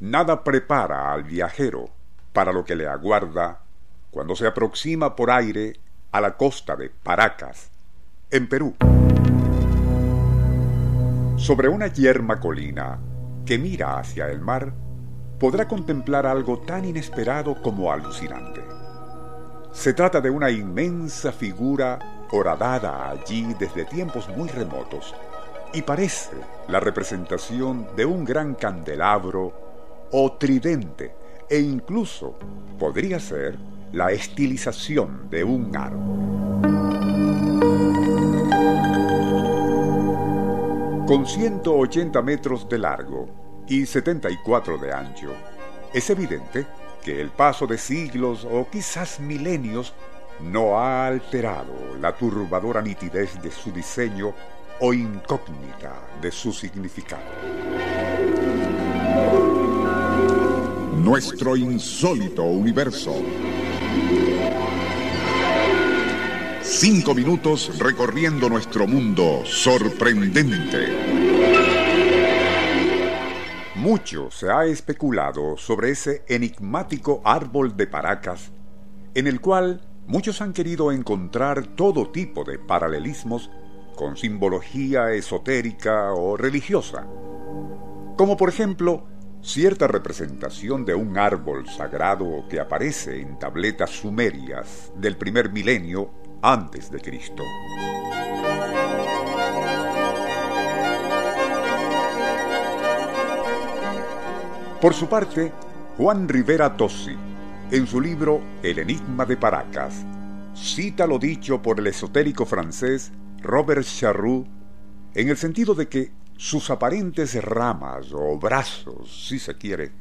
Nada prepara al viajero para lo que le aguarda cuando se aproxima por aire a la costa de Paracas, en Perú. Sobre una yerma colina que mira hacia el mar, podrá contemplar algo tan inesperado como alucinante. Se trata de una inmensa figura horadada allí desde tiempos muy remotos y parece la representación de un gran candelabro o tridente e incluso podría ser la estilización de un árbol. Con 180 metros de largo y 74 de ancho, es evidente que el paso de siglos o quizás milenios no ha alterado la turbadora nitidez de su diseño o incógnita de su significado. Nuestro insólito universo. Cinco minutos recorriendo nuestro mundo sorprendente. Mucho se ha especulado sobre ese enigmático árbol de Paracas, en el cual muchos han querido encontrar todo tipo de paralelismos con simbología esotérica o religiosa, como por ejemplo cierta representación de un árbol sagrado que aparece en tabletas sumerias del primer milenio antes de Cristo. Por su parte, Juan Rivera Tossi, en su libro El Enigma de Paracas, cita lo dicho por el esotérico francés Robert Charroux en el sentido de que sus aparentes ramas o brazos, si se quiere,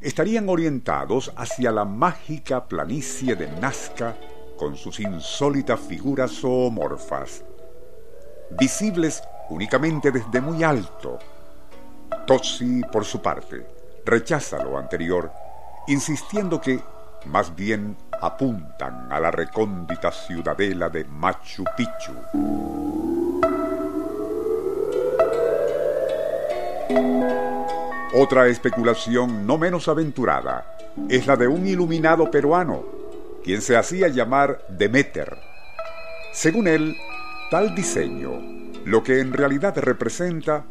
estarían orientados hacia la mágica planicie de Nazca con sus insólitas figuras zoomorfas, visibles únicamente desde muy alto. Tossi, por su parte, rechaza lo anterior, insistiendo que más bien apuntan a la recóndita ciudadela de Machu Picchu. Otra especulación no menos aventurada es la de un iluminado peruano, quien se hacía llamar Demeter. Según él, tal diseño, lo que en realidad representa,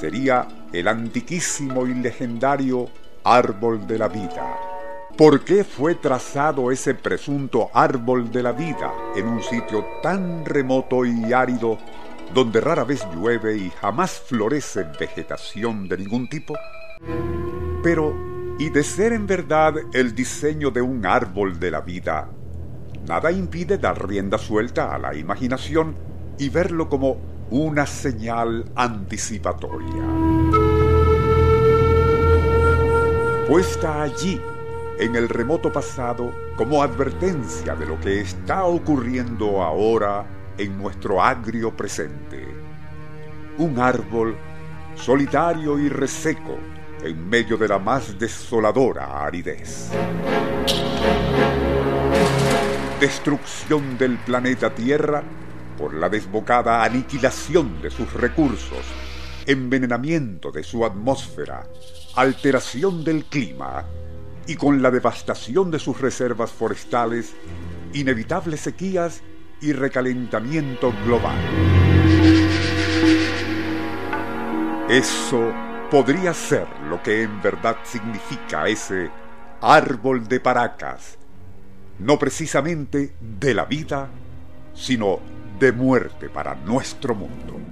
sería el antiquísimo y legendario árbol de la vida. ¿Por qué fue trazado ese presunto árbol de la vida en un sitio tan remoto y árido donde rara vez llueve y jamás florece vegetación de ningún tipo? Pero, ¿y de ser en verdad el diseño de un árbol de la vida? Nada impide dar rienda suelta a la imaginación y verlo como una señal anticipatoria. Puesta allí, en el remoto pasado, como advertencia de lo que está ocurriendo ahora en nuestro agrio presente. Un árbol solitario y reseco en medio de la más desoladora aridez. Destrucción del planeta Tierra por la desbocada aniquilación de sus recursos, envenenamiento de su atmósfera, alteración del clima y con la devastación de sus reservas forestales, inevitables sequías y recalentamiento global. Eso podría ser lo que en verdad significa ese árbol de Paracas, no precisamente de la vida, sino de muerte para nuestro mundo.